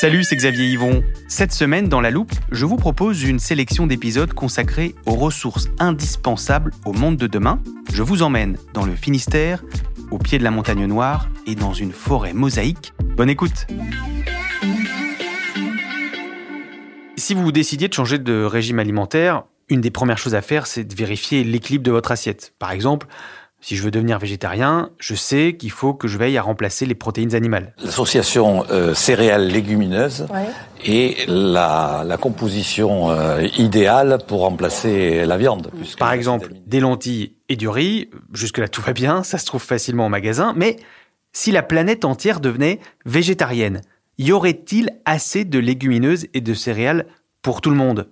Salut, c'est Xavier Yvon. Cette semaine, dans La Loupe, je vous propose une sélection d'épisodes consacrés aux ressources indispensables au monde de demain. Je vous emmène dans le Finistère, au pied de la montagne noire et dans une forêt mosaïque. Bonne écoute Si vous décidiez de changer de régime alimentaire, une des premières choses à faire, c'est de vérifier l'équilibre de votre assiette. Par exemple, si je veux devenir végétarien, je sais qu'il faut que je veille à remplacer les protéines animales. L'association euh, céréales légumineuses est la, la composition euh, idéale pour remplacer la viande. Par exemple, des lentilles et du riz, jusque-là tout va bien, ça se trouve facilement au magasin, mais si la planète entière devenait végétarienne, y aurait-il assez de légumineuses et de céréales pour tout le monde?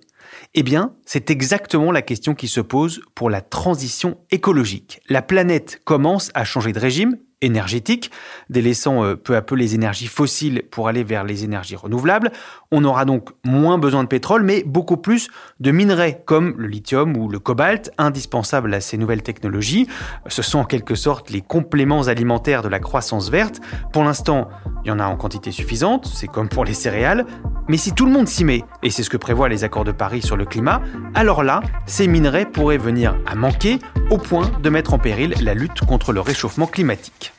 Eh bien, c'est exactement la question qui se pose pour la transition écologique. La planète commence à changer de régime énergétique, délaissant euh, peu à peu les énergies fossiles pour aller vers les énergies renouvelables. On aura donc moins besoin de pétrole, mais beaucoup plus de minerais comme le lithium ou le cobalt, indispensables à ces nouvelles technologies. Ce sont en quelque sorte les compléments alimentaires de la croissance verte. Pour l'instant, il y en a en quantité suffisante, c'est comme pour les céréales. Mais si tout le monde s'y met, et c'est ce que prévoient les accords de Paris sur le climat, alors là, ces minerais pourraient venir à manquer au point de mettre en péril la lutte contre le réchauffement climatique.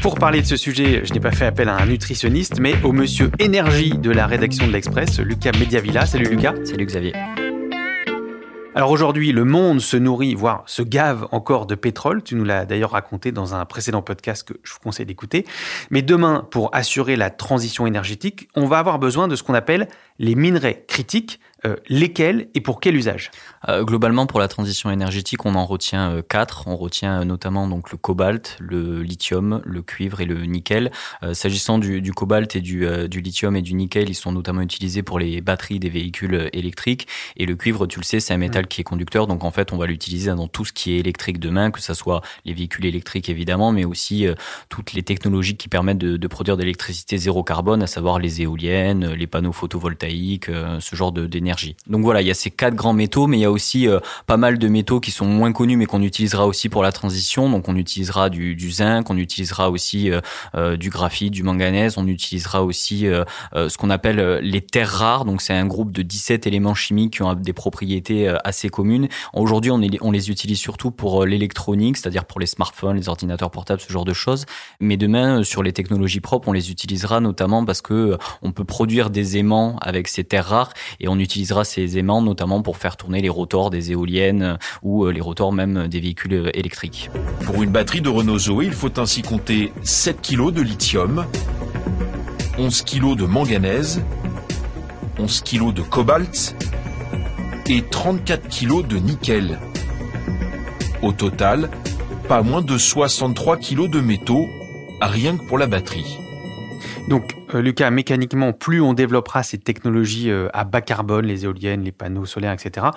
Pour parler de ce sujet, je n'ai pas fait appel à un nutritionniste, mais au monsieur énergie de la rédaction de l'Express, Lucas Mediavilla. Salut Lucas. Salut Xavier. Alors aujourd'hui, le monde se nourrit, voire se gave encore de pétrole. Tu nous l'as d'ailleurs raconté dans un précédent podcast que je vous conseille d'écouter. Mais demain, pour assurer la transition énergétique, on va avoir besoin de ce qu'on appelle les minerais critiques. Euh, lesquels et pour quel usage? Euh, globalement, pour la transition énergétique, on en retient euh, quatre. On retient notamment donc le cobalt, le lithium, le cuivre et le nickel. S'agissant du, du cobalt et du, du lithium et du nickel, ils sont notamment utilisés pour les batteries des véhicules électriques. Et le cuivre, tu le sais, c'est un métal qui est conducteur. Donc en fait, on va l'utiliser dans tout ce qui est électrique demain, que ce soit les véhicules électriques évidemment, mais aussi toutes les technologies qui permettent de, de produire de l'électricité zéro carbone, à savoir les éoliennes, les panneaux photovoltaïques, euh, ce genre d'énergie. Donc voilà, il y a ces quatre grands métaux, mais il y a aussi euh, pas mal de métaux qui sont moins connus, mais qu'on utilisera aussi pour la transition. Donc on utilisera du, du zinc, on utilisera aussi euh, du graphite, du manganèse, on utilisera aussi ce qu'on appelle les terres rares. Donc c'est un groupe de 17 éléments chimiques qui ont des propriétés assez communes. Aujourd'hui, on, on les utilise surtout pour l'électronique, c'est-à-dire pour les smartphones, les ordinateurs portables, ce genre de choses. Mais demain, sur les technologies propres, on les utilisera notamment parce que on peut produire des aimants avec ces terres rares et on utilisera ces aimants notamment pour faire tourner les rotors des éoliennes euh, ou euh, les rotors même des véhicules euh, électriques. Pour une batterie de Renault Zoé, il faut ainsi compter 7 kg de lithium, 11 kg de manganèse, 11 kg de cobalt et 34 kg de nickel. Au total, pas moins de 63 kg de métaux, rien que pour la batterie. Donc euh, Lucas, mécaniquement, plus on développera ces technologies euh, à bas carbone, les éoliennes, les panneaux solaires, etc.,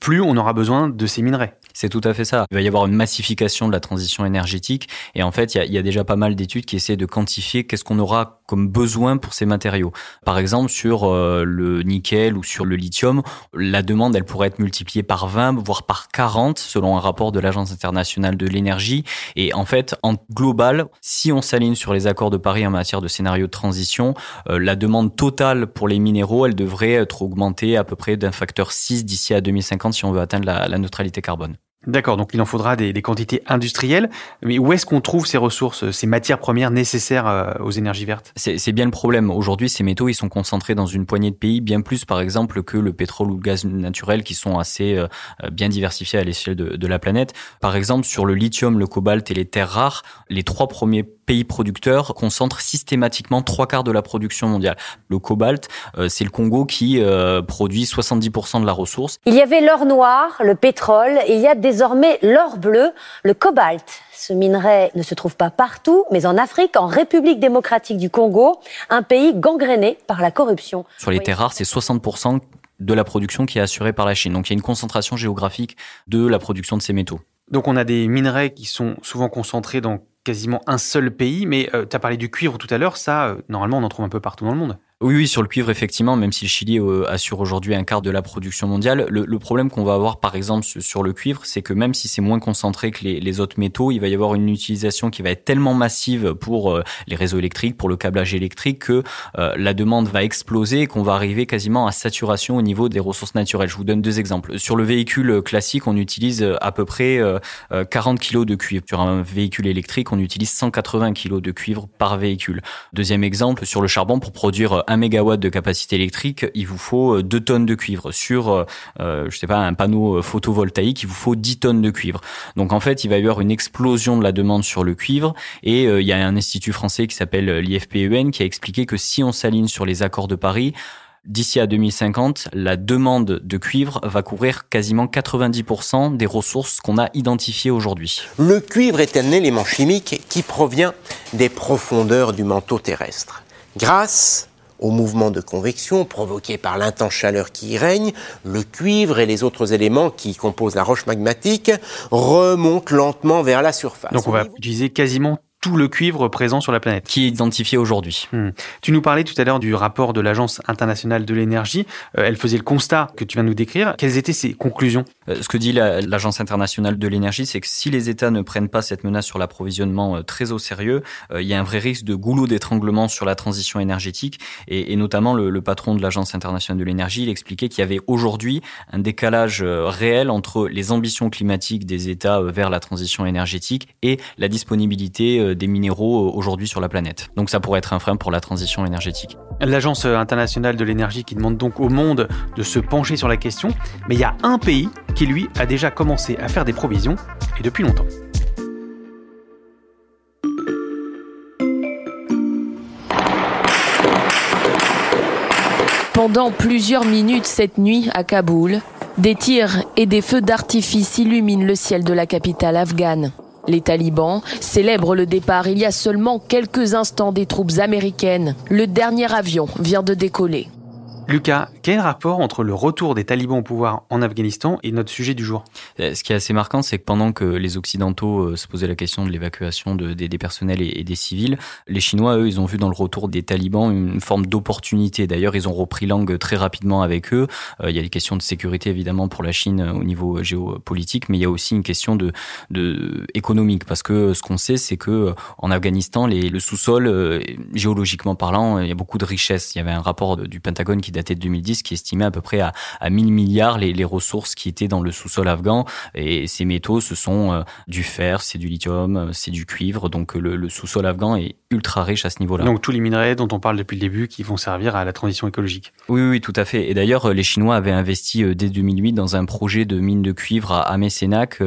plus on aura besoin de ces minerais. C'est tout à fait ça. Il va y avoir une massification de la transition énergétique. Et en fait, il y a, déjà pas mal d'études qui essaient de quantifier qu'est-ce qu'on aura comme besoin pour ces matériaux. Par exemple, sur euh, le nickel ou sur le lithium, la demande, elle pourrait être multipliée par 20, voire par 40, selon un rapport de l'Agence internationale de l'énergie. Et en fait, en global, si on s'aligne sur les accords de Paris en matière de scénario de transition, euh, la demande totale pour les minéraux, elle devrait être augmentée à peu près d'un facteur 6 d'ici à 2050 si on veut atteindre la neutralité carbone. D'accord, donc il en faudra des, quantités industrielles. Mais où est-ce qu'on trouve ces ressources, ces matières premières nécessaires euh, aux énergies vertes? C'est bien le problème. Aujourd'hui, ces métaux, ils sont concentrés dans une poignée de pays, bien plus par exemple que le pétrole ou le gaz naturel, qui sont assez euh, bien diversifiés à l'échelle de, de la planète. Par exemple, sur le lithium, le cobalt et les terres rares, les trois premiers pays producteurs concentrent systématiquement trois quarts de la production mondiale. Le cobalt, euh, c'est le Congo qui produit 70% de la ressource. Il y avait l'or noir, le pétrole, et il y a des désormais l'or bleu, le cobalt. Ce minerai ne se trouve pas partout, mais en Afrique, en République démocratique du Congo, un pays gangréné par la corruption. Sur les terres rares, c'est 60% de la production qui est assurée par la Chine. Donc il y a une concentration géographique de la production de ces métaux. Donc on a des minerais qui sont souvent concentrés dans quasiment un seul pays, mais euh, tu as parlé du cuivre tout à l'heure, ça, euh, normalement, on en trouve un peu partout dans le monde. Oui, oui, sur le cuivre, effectivement, même si le Chili euh, assure aujourd'hui un quart de la production mondiale, le, problème qu'on va avoir, par exemple, sur le cuivre, c'est que même si c'est moins concentré que les, autres métaux, il va y avoir une utilisation qui va être tellement massive pour euh, les réseaux électriques, pour le câblage électrique, que euh, la demande va exploser et qu'on va arriver quasiment à saturation au niveau des ressources naturelles. Je vous donne deux exemples. Sur le véhicule classique, on utilise à peu près 40 kg de cuivre. Sur un véhicule électrique, on utilise 180 kg de cuivre par véhicule. Deuxième exemple, sur le charbon, pour produire 1 mégawatt de capacité électrique, il vous faut 2 euh, tonnes de cuivre. Sur, euh, euh, je sais pas, un panneau photovoltaïque, il vous faut 10 tonnes de cuivre. Donc en fait, il va y avoir une explosion de la demande sur le cuivre. Et il y a un institut français qui s'appelle l'IFPEN qui a expliqué que si on s'aligne sur les accords de Paris, D'ici à 2050, la demande de cuivre va couvrir quasiment 90% des ressources qu'on a identifiées aujourd'hui. Le cuivre est un élément chimique qui provient des profondeurs du manteau terrestre. Grâce au mouvement de convection provoqué par l'intense chaleur qui y règne, le cuivre et les autres éléments qui composent la roche magmatique remontent lentement vers la surface. Donc on va utiliser quasiment tout le cuivre présent sur la planète. Qui est identifié aujourd'hui. Hmm. Tu nous parlais tout à l'heure du rapport de l'Agence internationale de l'énergie. Euh, elle faisait le constat que tu viens de nous décrire. Quelles étaient ses conclusions? Ce que dit l'Agence internationale de l'énergie, c'est que si les États ne prennent pas cette menace sur l'approvisionnement euh, très au sérieux, il y a un vrai risque de goulot d'étranglement sur la transition énergétique. Et, notamment, le, le, patron de l'Agence internationale de l'énergie, il expliquait qu'il y avait aujourd'hui un décalage réel entre les ambitions climatiques des États vers la transition énergétique et la disponibilité des minéraux euh, aujourd'hui sur la planète. Donc ça pourrait être un frein pour la transition énergétique. L'Agence internationale de l'énergie qui demande donc au monde de se pencher sur la question, mais il y a un pays qui lui a déjà commencé à faire des provisions, et depuis longtemps. Pendant plusieurs minutes cette nuit à Kaboul, des tirs et des feux d'artifice illuminent le ciel de la capitale afghane. Les talibans célèbrent le départ il y a seulement quelques instants des troupes américaines. Le dernier avion vient de décoller. Lucas, quel rapport entre le retour des talibans au pouvoir en Afghanistan et notre sujet du jour? Euh, Ce qui est assez marquant, c'est que pendant que les Occidentaux euh, se posaient la question de l'évacuation des, personnels et, des civils, les Chinois, eux, ils ont vu dans le retour des talibans une forme d'opportunité. D'ailleurs, ils ont repris langue très rapidement avec eux. Euh, il y a des questions de sécurité, évidemment, pour la Chine au niveau géopolitique, mais il y a aussi une question de, économique, parce que ce qu'on sait, c'est que en Afghanistan, le sous-sol, géologiquement parlant, il y a beaucoup de richesses. Il y avait un rapport du Pentagone qui daté de 2010 qui estimait à peu près à, à 1000 milliards les, les, ressources qui étaient dans le sous-sol afghan. Et ces métaux, ce sont euh, du fer, c'est du lithium, euh, c'est du cuivre. Donc le, le sous-sol afghan est ultra riche à ce niveau-là. Donc tous les minerais dont on parle depuis le début qui vont servir à la transition écologique. Oui, oui, tout à fait. Et d'ailleurs, les Chinois avaient investi euh, dès 2008 dans un projet de mine de cuivre à, à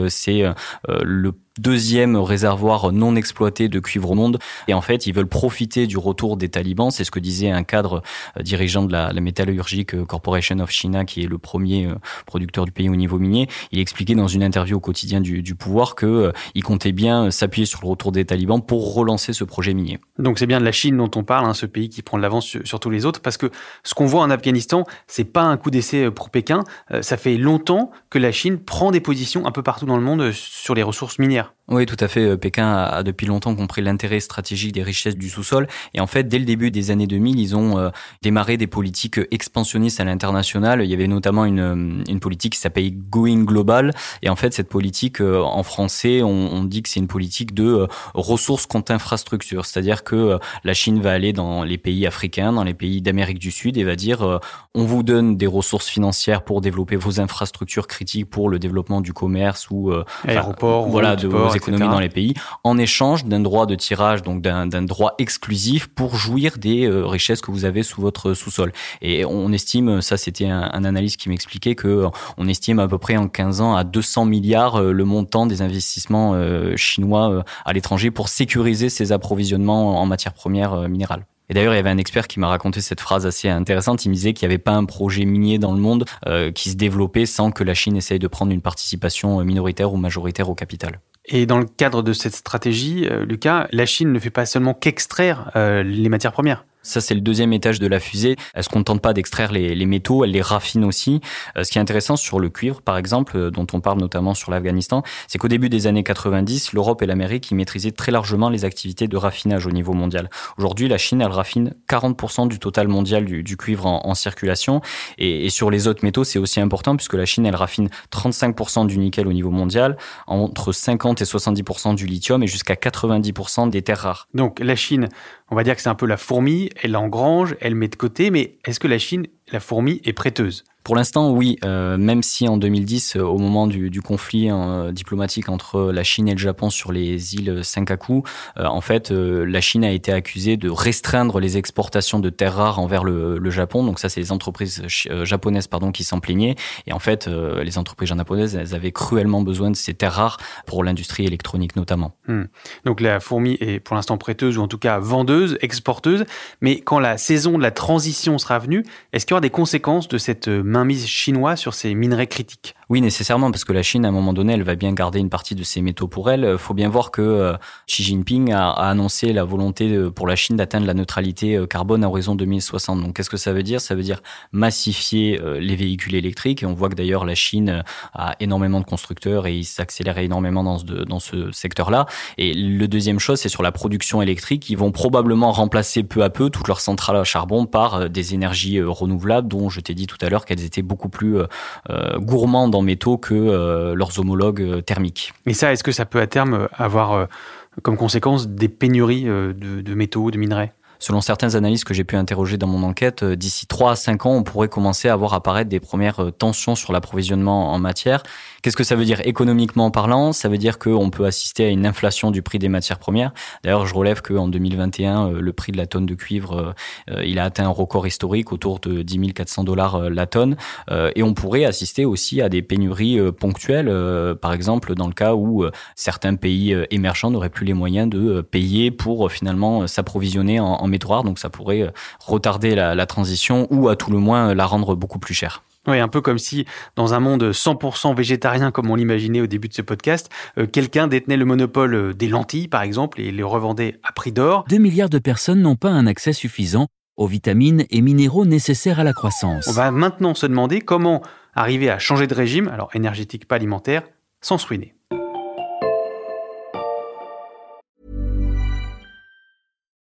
C'est le deuxième réservoir non exploité de cuivre au monde. Et en fait, ils veulent profiter du retour des talibans. C'est ce que disait un cadre euh, dirigeant de la, la Corporation of China, qui est le premier euh, producteur du pays au niveau minier. Il expliquait dans une interview au quotidien du, pouvoir que euh, il comptait bien s'appuyer sur le retour des talibans pour relancer ce projet minier. Donc c'est bien de la Chine dont on parle, hein, ce pays qui prend de l'avance sur, tous les autres, parce que ce qu'on voit en Afghanistan, c'est pas un coup d'essai pour Pékin. ça fait longtemps que la Chine prend des positions un peu partout dans le monde sur les ressources minières. 됩니다. Oui, tout à fait. Euh, Pékin a depuis longtemps compris l'intérêt stratégique des richesses du sous-sol. Et en fait, dès le début des années 2000, ils ont euh, démarré des politiques expansionnistes à l'international. Il y avait notamment une, euh, une politique qui s'appelle Going Global. Et en fait, cette politique, en français, on, on dit que c'est une politique de ressources contre infrastructures. C'est-à-dire que la Chine va aller dans les pays africains, dans les pays d'Amérique du Sud et va dire, on vous donne des ressources financières pour développer vos infrastructures critiques pour le développement du commerce ou aéroports, voilà, de économies dans les pays, en échange d'un droit de tirage, donc d'un droit exclusif pour jouir des euh, richesses que vous avez sous votre sous-sol. Et on estime, ça c'était un, un, analyste qui m'expliquait que euh, on estime à peu près en 15 ans à 200 milliards euh, le montant des investissements chinois à l'étranger pour sécuriser ces approvisionnements en matières premières minérales. Et d'ailleurs, il y avait un expert qui m'a raconté cette phrase assez intéressante. Il me disait qu'il n'y avait pas un projet minier dans le monde qui se développait sans que la Chine essaye de prendre une participation minoritaire ou majoritaire au capital. Et dans le cadre de cette stratégie, euh, Lucas, la Chine ne fait pas seulement qu'extraire euh, les matières premières. Ça, c'est le deuxième étage de la fusée. Elle se contente pas d'extraire les, métaux, elle les raffine aussi. Euh, ce qui est intéressant sur le cuivre, par exemple, euh, dont on parle notamment sur l'Afghanistan, c'est qu'au début des années 90, l'Europe et l'Amérique y maîtrisaient très largement les activités de raffinage au niveau mondial. Aujourd'hui, la Chine, elle raffine 40% du total mondial du, cuivre en, en circulation. Et, et, sur les autres métaux, c'est aussi important puisque la Chine, elle raffine 35% du nickel au niveau mondial, entre 50 et 70% du lithium et jusqu'à 90% des terres rares. Donc la Chine on va dire que c'est un peu la fourmi, elle engrange, elle met de côté, mais est-ce que la Chine, la fourmi, est prêteuse? Pour l'instant, oui. Euh, même si en 2010, euh, au moment du, conflit euh, diplomatique entre la Chine et le Japon sur les îles Senkaku, en fait, la Chine a été accusée de restreindre les exportations de terres rares envers le, le Japon. Donc ça, c'est les entreprises japonaises, pardon, qui s'en plaignaient. Et en fait, les entreprises japonaises, elles avaient cruellement besoin de ces terres rares pour l'industrie électronique notamment. Hmm. Donc la fourmi est pour l'instant prêteuse ou en tout cas vendeuse, exporteuse. Mais quand la saison de la transition sera venue, est-ce qu'il y aura des conséquences de cette mainmise chinoise sur ces minerais critiques Oui, nécessairement, parce que la Chine, à un moment donné, elle va bien garder une partie de ses métaux pour elle. Il faut bien voir que euh, Xi Jinping a, annoncé la volonté pour la Chine d'atteindre la neutralité euh, carbone à horizon 2060. Donc, qu'est-ce que ça veut dire? Ça veut dire massifier euh, les véhicules électriques. Et on voit que d'ailleurs, la Chine a énormément de constructeurs et il s'accélère énormément dans ce, dans ce secteur-là. Et le deuxième chose, c'est sur la production électrique. Ils vont probablement remplacer peu à peu toutes leurs centrales à charbon par des énergies renouvelables, dont je t'ai dit tout à l'heure qu'elles étaient beaucoup plus euh, gourmandes en métaux que euh, leurs homologues euh, thermiques. Et ça, est-ce que ça peut à terme avoir euh, comme conséquence des pénuries euh, de, de métaux, de minerais? Selon certains analystes que j'ai pu interroger dans mon enquête, euh, d'ici 3 à 5 ans, on pourrait commencer à voir apparaître des premières tensions sur l'approvisionnement en matière. Qu'est-ce que ça veut dire économiquement parlant? Ça veut dire qu'on peut assister à une inflation du prix des matières premières. D'ailleurs, je relève qu'en 2021, le prix de la tonne de cuivre, il a atteint un record historique autour de 10 400 dollars la tonne. Et on pourrait assister aussi à des pénuries ponctuelles, par exemple dans le cas où certains pays émergents n'auraient plus les moyens de payer pour finalement s'approvisionner en, en rares. Donc ça pourrait retarder la, la transition ou à tout le moins la rendre beaucoup plus chère. Oui, un peu comme si, dans un monde 100% végétarien, comme on l'imaginait au début de ce podcast, euh, quelqu'un détenait le monopole des lentilles, par exemple, et les revendait à prix d'or. Deux milliards de personnes n'ont pas un accès suffisant aux vitamines et minéraux nécessaires à la croissance. On va maintenant se demander comment arriver à changer de régime, alors énergétique, pas alimentaire, sans se ruiner.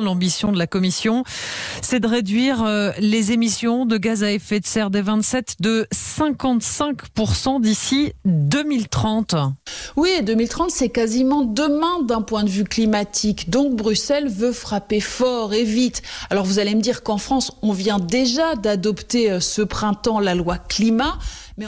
L'ambition de la Commission, c'est de réduire euh, les émissions de gaz à effet de serre des 27 de 55% d'ici 2030. Oui, 2030, c'est quasiment demain d'un point de vue climatique. Donc Bruxelles veut frapper fort et vite. Alors vous allez me dire qu'en France, on vient déjà d'adopter euh, ce printemps la loi climat.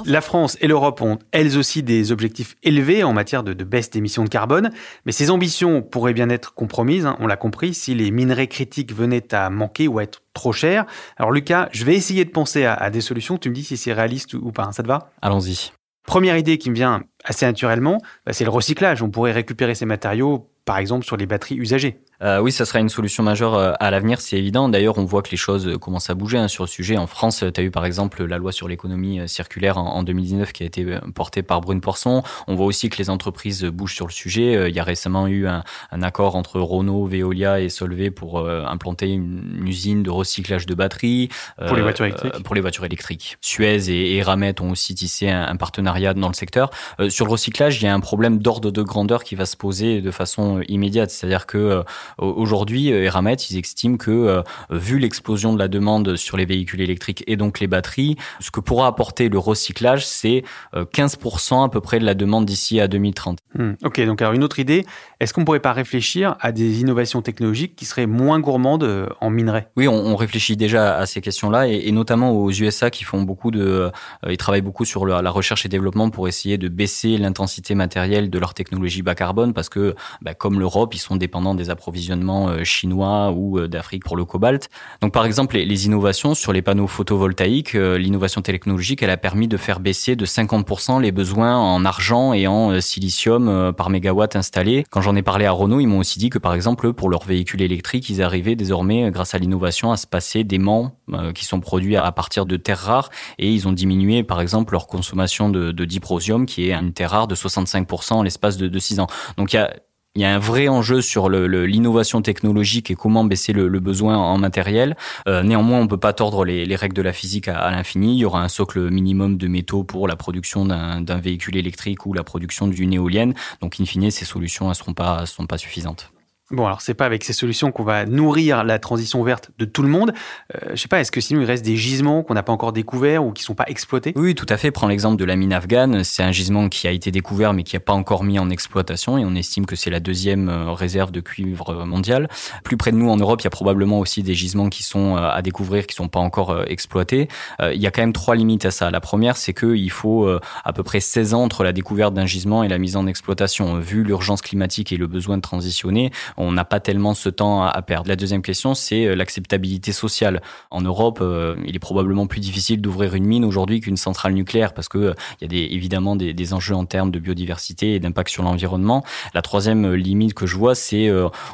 La France et l'Europe ont elles aussi des objectifs élevés en matière de, baisse d'émissions de carbone, mais ces ambitions pourraient bien être compromises, hein, on l'a compris, si les minerais critiques venaient à manquer ou à être trop chers. Alors Lucas, je vais essayer de penser à, des solutions, tu me dis si c'est réaliste ou, pas, ça te va? Allons-y. Première idée qui me vient assez naturellement, bah, c'est le recyclage. On pourrait récupérer ces matériaux, par exemple, sur les batteries usagées. Euh, oui, ça sera une solution majeure euh, à l'avenir, c'est évident. D'ailleurs, on voit que les choses euh, commencent à bouger hein, sur le sujet. En France, tu as eu par exemple la loi sur l'économie circulaire en, 2019 qui a été portée par Brune Poisson. On voit aussi que les entreprises bougent sur le sujet. Il y a récemment eu un, accord entre Renault, Veolia et Solvay pour implanter une, usine de recyclage de batteries. Pour les voitures électriques Pour les voitures électriques. Suez et, et Ramet ont aussi tissé un, partenariat dans le secteur. sur le recyclage, il y a un problème d'ordre de grandeur qui va se poser de façon immédiate. C'est-à-dire que Aujourd'hui, euh, Eramet, ils estiment que, euh, vu l'explosion de la demande sur les véhicules électriques et donc les batteries, ce que pourra apporter le recyclage, c'est 15% euh, à peu près de la demande d'ici à 2030. Hmm. ok, donc alors une autre idée, est-ce qu'on ne pourrait pas réfléchir à des innovations technologiques qui seraient moins gourmandes en minerais? Oui, on, réfléchit déjà à ces questions-là et, notamment aux USA qui font beaucoup de, ils travaillent beaucoup sur la, recherche et développement pour essayer de baisser l'intensité matérielle de leur technologie bas carbone parce que, bah, comme l'Europe, ils sont dépendants des approvisionnements euh, chinois ou euh, d'Afrique pour le cobalt. Donc par exemple, les, innovations sur les panneaux photovoltaïques, euh, l'innovation technologique, elle a permis de faire baisser de 50% les besoins en argent et en silicium par mégawatt installé. Quand j'en ai parlé à Renault, ils m'ont aussi dit que par exemple, pour leurs véhicules électriques, ils arrivaient désormais, grâce à l'innovation, à se passer d'aimants qui sont produits à partir de terres rares et ils ont diminué par exemple leur consommation de, de diprosium qui est une terre rare de 65% en l'espace de 6 ans. Donc il y a il y a un vrai enjeu sur l'innovation technologique et comment baisser le, besoin en matériel. Euh, néanmoins, on ne peut pas tordre les, règles de la physique à, l'infini. Il y aura un socle minimum de métaux pour la production d'un véhicule électrique ou la production d'une éolienne. Donc, in fine, ces solutions ne seront pas, seront pas suffisantes. Bon, alors c'est pas avec ces solutions qu'on va nourrir la transition verte de tout le monde. Euh, je sais pas, est-ce que sinon il reste des gisements qu'on n'a pas encore découverts ou qui sont pas exploités? Oui, tout à fait. Prends l'exemple de la mine afghane. C'est un gisement qui a été découvert mais qui n'a pas encore mis en exploitation et on estime que c'est la deuxième euh, réserve de cuivre mondiale. Plus près de nous en Europe, il y a probablement aussi des gisements qui sont euh, à découvrir, qui sont pas encore euh, exploités. Il y a quand même trois limites à ça. La première, c'est qu'il faut à peu près 16 ans entre la découverte d'un gisement et la mise en exploitation. Vu l'urgence climatique et le besoin de transitionner, on n'a pas tellement ce temps à perdre. La deuxième question, c'est euh, l'acceptabilité sociale. En Europe, euh, il est probablement plus difficile d'ouvrir une mine aujourd'hui qu'une centrale nucléaire parce que euh, il y a évidemment des, enjeux en termes de biodiversité et d'impact sur l'environnement. La troisième limite que je vois, c'est,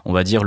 on va dire,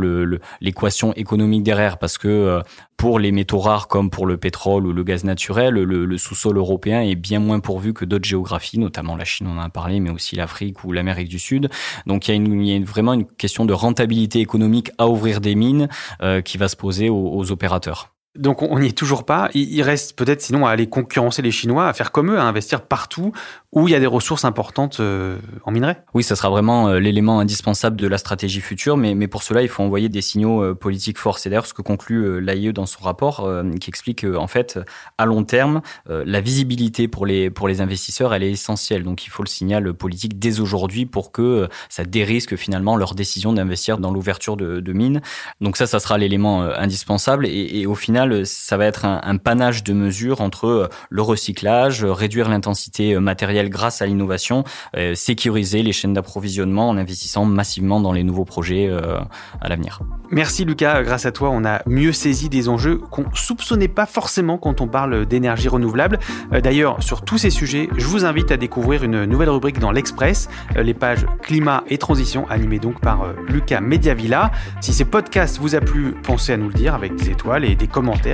l'équation économique derrière parce que pour les métaux rares comme pour le pétrole ou le gaz naturel, le, sous-sol européen est bien moins pourvu que d'autres géographies, notamment la Chine, on en a parlé, mais aussi l'Afrique ou l'Amérique du Sud. Donc il y a vraiment une question de rentabilité économique à ouvrir des mines euh, qui va se poser aux opérateurs. Donc on n'y est toujours pas. Il reste peut-être sinon à aller concurrencer les Chinois, à faire comme eux, à investir partout où il y a des ressources importantes euh, en minerais. Oui, ça sera vraiment euh, l'élément indispensable de la stratégie future, mais, pour cela, il faut envoyer des signaux euh, politiques forts. C'est d'ailleurs ce que conclut l'AIE dans son rapport, qui explique qu'en fait, à long terme, la visibilité pour les, pour les investisseurs, elle est essentielle. Donc il faut le signal politique dès aujourd'hui pour que ça dérisque finalement leur décision d'investir dans l'ouverture de, mines. Donc ça, ça sera l'élément indispensable. Et, au final, ça va être un, un panache de mesures entre le recyclage, réduire l'intensité matérielle grâce à l'innovation, euh, sécuriser les chaînes d'approvisionnement en investissant massivement dans les nouveaux projets euh, à l'avenir. Merci Lucas, grâce à toi on a mieux saisi des enjeux qu'on soupçonnait pas forcément quand on parle d'énergie renouvelable. Euh, d'ailleurs, sur tous ces sujets, je vous invite à découvrir une nouvelle rubrique dans l'Express, les pages climat et transition animées donc par Lucas Mediavilla. Si ce podcast vous a plu, pensez à nous le dire avec des étoiles et des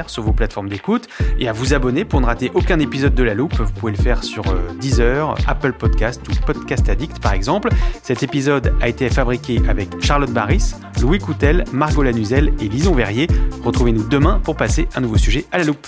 sur vos plateformes d'écoute et à vous abonner pour ne rater aucun épisode de La Loupe. Vous pouvez le faire sur Deezer, Apple Podcast ou Podcast Addict par exemple. Cet épisode a été fabriqué avec Charlotte Barris, Louis Coutel, Margot Lanuzel et Lison Verrier. Retrouvez-nous demain pour passer un nouveau sujet à la loupe.